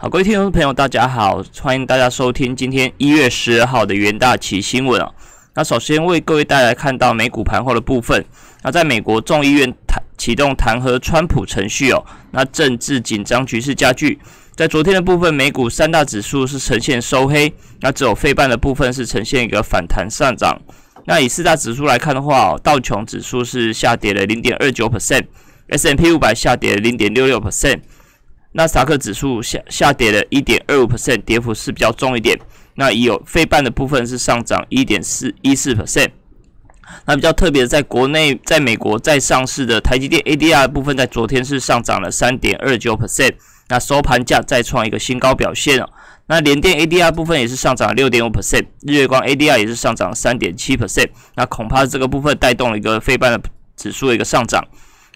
好，各位听众朋友，大家好，欢迎大家收听今天一月十二号的元大旗新闻啊。那首先为各位带来看到美股盘后的部分。那在美国众议院弹启动弹劾川普程序哦，那政治紧张局势加剧。在昨天的部分，美股三大指数是呈现收黑，那只有非半的部分是呈现一个反弹上涨。那以四大指数来看的话，道琼指数是下跌了零点二九 percent，S M P 五百下跌零点六六 percent。纳斯达克指数下下跌了一点二五 percent，跌幅是比较重一点。那已有非半的部分是上涨一点四一四 percent。那比较特别的，在国内，在美国在上市的台积电 ADR 部分，在昨天是上涨了三点二九 percent。那收盘价再创一个新高表现哦。那联电 ADR 部分也是上涨六点五 percent，日月光 ADR 也是上涨三点七 percent。那恐怕这个部分带动了一个非半的指数的一个上涨。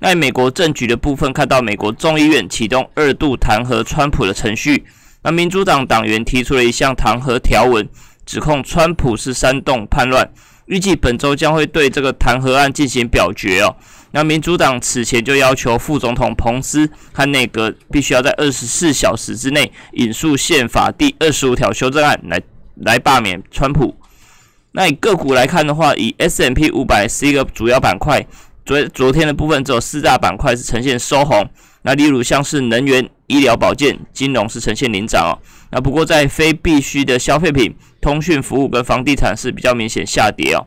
在美国政局的部分，看到美国众议院启动二度弹劾川普的程序。那民主党党员提出了一项弹劾条文，指控川普是煽动叛乱。预计本周将会对这个弹劾案进行表决哦。那民主党此前就要求副总统彭斯和内阁必须要在二十四小时之内引述宪法第二十五条修正案来来罢免川普。那以个股来看的话，以 S M P 五百是一个主要板块。昨昨天的部分只有四大板块是呈现收红，那例如像是能源、医疗保健、金融是呈现领涨哦。那不过在非必需的消费品、通讯服务跟房地产是比较明显下跌哦。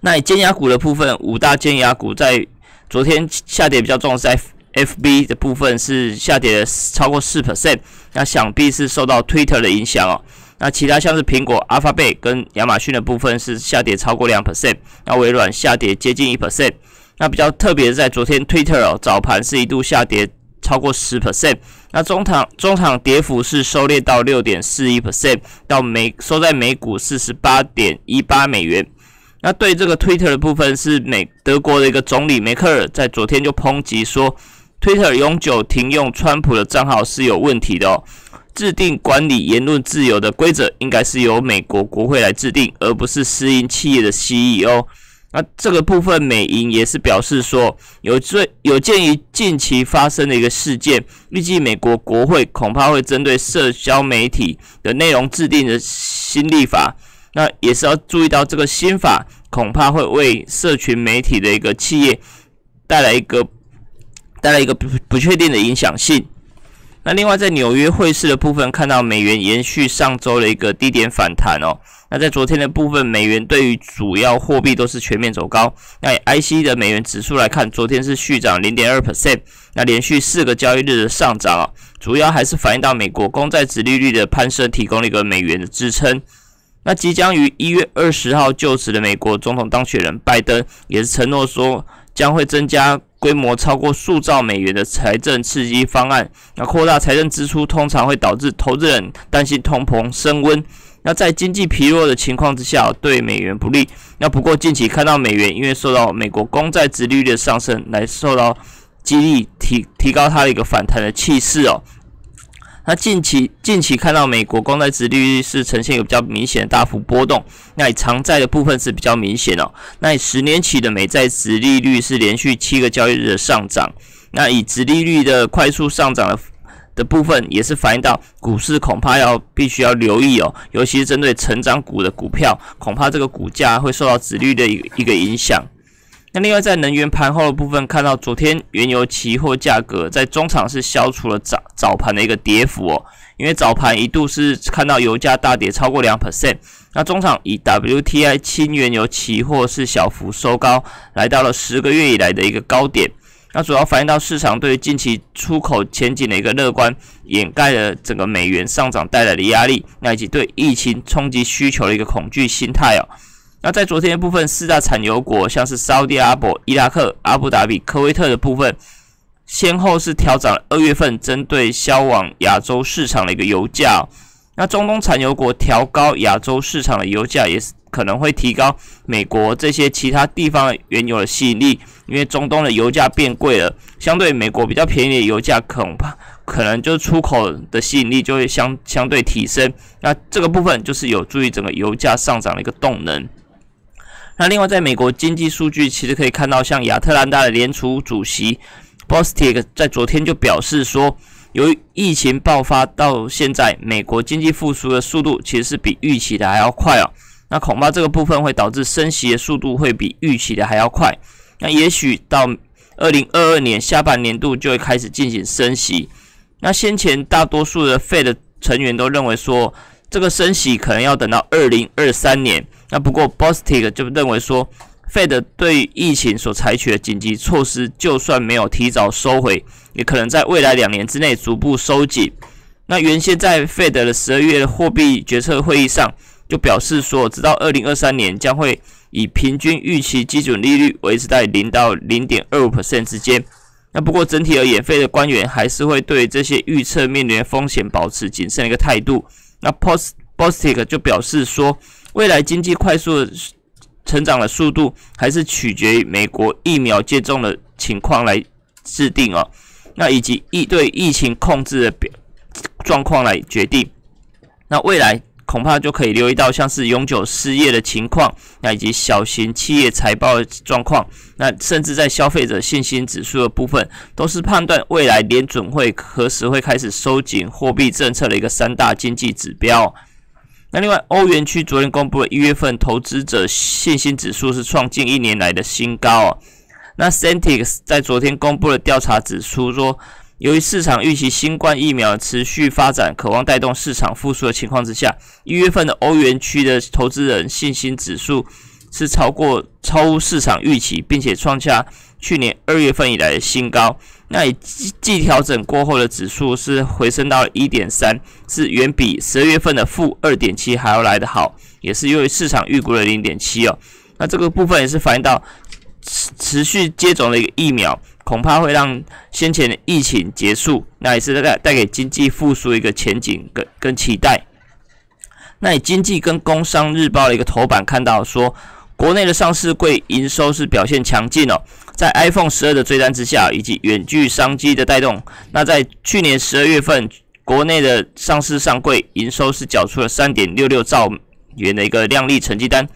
那尖牙股的部分，五大尖牙股在昨天下跌比较重，在 FB 的部分是下跌超过四 percent，那想必是受到 Twitter 的影响哦。那其他像是苹果、Alphabet 跟亚马逊的部分是下跌超过两 percent，那微软下跌接近一 percent。那比较特别的，在昨天 Twitter 哦早盘是一度下跌超过十 percent，那中场中场跌幅是收敛到六点四一 percent，到每收在每股四十八点一八美元。那对这个 Twitter 的部分，是美德国的一个总理梅克尔在昨天就抨击说，Twitter 永久停用川普的账号是有问题的哦。制定管理言论自由的规则，应该是由美国国会来制定，而不是私营企业的 CEO。那这个部分，美银也是表示说，有最有鉴于近期发生的一个事件，预计美国国会恐怕会针对社交媒体的内容制定的新立法。那也是要注意到，这个新法恐怕会为社群媒体的一个企业带来一个带来一个不不确定的影响性。那另外，在纽约汇市的部分，看到美元延续上周的一个低点反弹哦。那在昨天的部分，美元对于主要货币都是全面走高。那 IC 的美元指数来看，昨天是续涨零点二 percent，那连续四个交易日的上涨啊，主要还是反映到美国公债殖利率的攀升，提供了一个美元的支撑。那即将于一月二十号就职的美国总统当选人拜登，也是承诺说将会增加。规模超过数兆美元的财政刺激方案，那扩大财政支出通常会导致投资人担心通膨升温。那在经济疲弱的情况之下，对美元不利。那不过近期看到美元因为受到美国公债殖利率的上升，来受到激励提提高它的一个反弹的气势哦。那近期近期看到美国公债殖利率是呈现一个比较明显的大幅波动，那以长债的部分是比较明显哦。那以十年期的美债殖利率是连续七个交易日的上涨，那以殖利率的快速上涨的的部分也是反映到股市恐怕要必须要留意哦，尤其是针对成长股的股票，恐怕这个股价会受到殖率的一个一个影响。那另外在能源盘后的部分，看到昨天原油期货价格在中场是消除了早早盘的一个跌幅哦，因为早盘一度是看到油价大跌超过两 percent，那中场以 WTI 轻原油期货是小幅收高，来到了十个月以来的一个高点，那主要反映到市场对近期出口前景的一个乐观，掩盖了整个美元上涨带来的压力，那以及对疫情冲击需求的一个恐惧心态哦。那在昨天的部分，四大产油国像是沙特阿伯、伊拉克、阿布达比、科威特的部分，先后是调涨了二月份针对销往亚洲市场的一个油价。那中东产油国调高亚洲市场的油价，也是可能会提高美国这些其他地方原油的吸引力，因为中东的油价变贵了，相对美国比较便宜的油价，恐怕可能就出口的吸引力就会相相对提升。那这个部分就是有助于整个油价上涨的一个动能。那另外，在美国经济数据，其实可以看到，像亚特兰大的联储主席 Bostic 在昨天就表示说，由于疫情爆发到现在，美国经济复苏的速度其实是比预期的还要快哦。那恐怕这个部分会导致升息的速度会比预期的还要快。那也许到二零二二年下半年度就会开始进行升息。那先前大多数的 Fed 成员都认为说，这个升息可能要等到二零二三年。那不过 Bostic 就认为说，Fed 对疫情所采取的紧急措施，就算没有提早收回，也可能在未来两年之内逐步收紧。那原先在 Fed 的十二月货币决策会议上，就表示说，直到二零二三年将会以平均预期基准利率维持在零到零点二五 percent 之间。那不过整体而言，费的官员还是会对这些预测面临的风险保持谨慎的一个态度。那 Post Bostic 就表示说，未来经济快速成长的速度还是取决于美国疫苗接种的情况来制定哦。那以及疫对疫情控制的表状况来决定。那未来恐怕就可以留意到像是永久失业的情况，那以及小型企业财报的状况，那甚至在消费者信心指数的部分，都是判断未来联准会何时会开始收紧货币政策的一个三大经济指标。那另外，欧元区昨天公布了一月份投资者信心指数是创近一年来的新高哦。那 Centix 在昨天公布的调查指出说。由于市场预期新冠疫苗持续发展，渴望带动市场复苏的情况之下，一月份的欧元区的投资人信心指数是超过超乎市场预期，并且创下去年二月份以来的新高。那以季调整过后的指数是回升到一点三，是远比十二月份的负二点七还要来得好，也是因为市场预估了零点七哦。那这个部分也是反映到持持续接种的一个疫苗。恐怕会让先前的疫情结束，那也是带带给经济复苏一个前景跟跟期待。那以经济跟工商日报的一个头版看到说，国内的上市柜营收是表现强劲哦，在 iPhone 十二的追单之下，以及远距商机的带动，那在去年十二月份，国内的上市上柜营收是缴出了三点六六兆元的一个亮丽成绩单，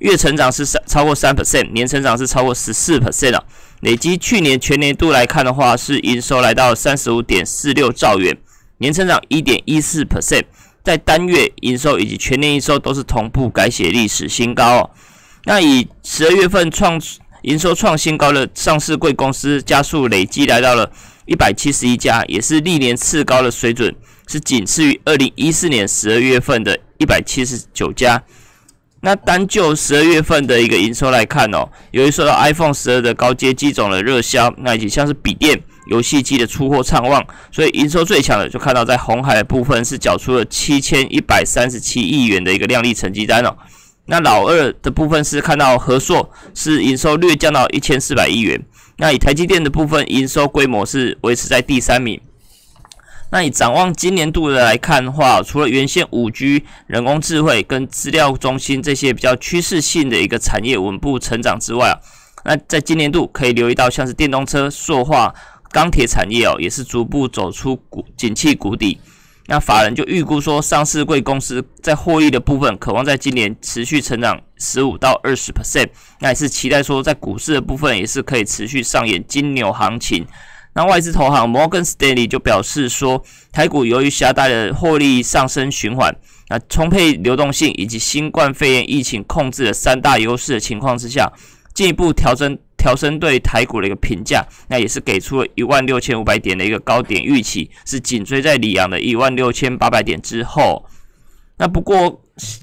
月成长是三超过三 percent，年成长是超过十四 percent 啊。累积去年全年度来看的话，是营收来到三十五点四六兆元，年成长一点一四 percent，在单月营收以及全年营收都是同步改写历史新高哦。那以十二月份创营收创新高的上市贵公司加速累积来到了一百七十一家，也是历年次高的水准，是仅次于二零一四年十二月份的一百七十九家。那单就十二月份的一个营收来看哦，由于受到 iPhone 十二的高阶机种的热销，那以及像是笔电、游戏机的出货畅旺，所以营收最强的就看到在红海的部分是缴出了七千一百三十七亿元的一个亮丽成绩单哦。那老二的部分是看到和硕是营收略降到一千四百亿元。那以台积电的部分营收规模是维持在第三名。那你展望今年度的来看的话，除了原先五 G、人工智慧跟资料中心这些比较趋势性的一个产业稳步成长之外啊，那在今年度可以留意到像是电动车、塑化、钢铁产业哦，也是逐步走出谷景气谷底。那法人就预估说，上市贵公司在获利的部分，渴望在今年持续成长十五到二十 percent。那也是期待说，在股市的部分也是可以持续上演金牛行情。那外资投行摩根斯丹利就表示说，台股由于携带的获利上升循环，那充沛流动性以及新冠肺炎疫情控制的三大优势的情况之下，进一步调整调升对台股的一个评价，那也是给出了一万六千五百点的一个高点预期，是紧追在里昂的一万六千八百点之后。那不过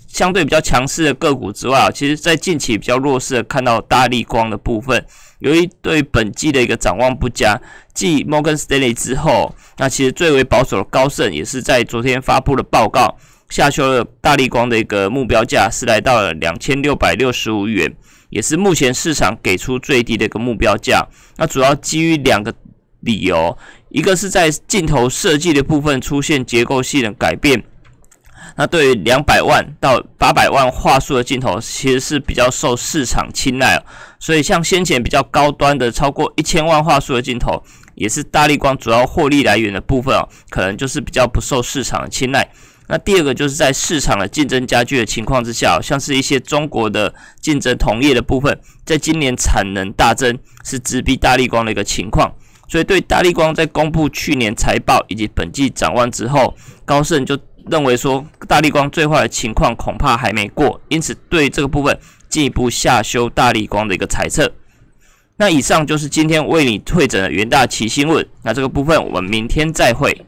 相对比较强势的个股之外啊，其实在近期比较弱势的看到大力光的部分。由于对本季的一个展望不佳，继摩根斯丹利之后，那其实最为保守的高盛也是在昨天发布了报告，下修了大力光的一个目标价，是来到了两千六百六十五元，也是目前市场给出最低的一个目标价。那主要基于两个理由，一个是在镜头设计的部分出现结构性的改变。那对于两百万到八百万画素的镜头，其实是比较受市场青睐。所以像先前比较高端的超过一千万画素的镜头，也是大力光主要获利来源的部分哦，可能就是比较不受市场青睐。那第二个就是在市场的竞争加剧的情况之下，像是一些中国的竞争同业的部分，在今年产能大增，是直逼大力光的一个情况。所以对大力光在公布去年财报以及本季展望之后，高盛就认为说大力光最坏的情况恐怕还没过，因此对这个部分进一步下修大力光的一个猜测。那以上就是今天为你会诊的元大奇新闻，那这个部分我们明天再会。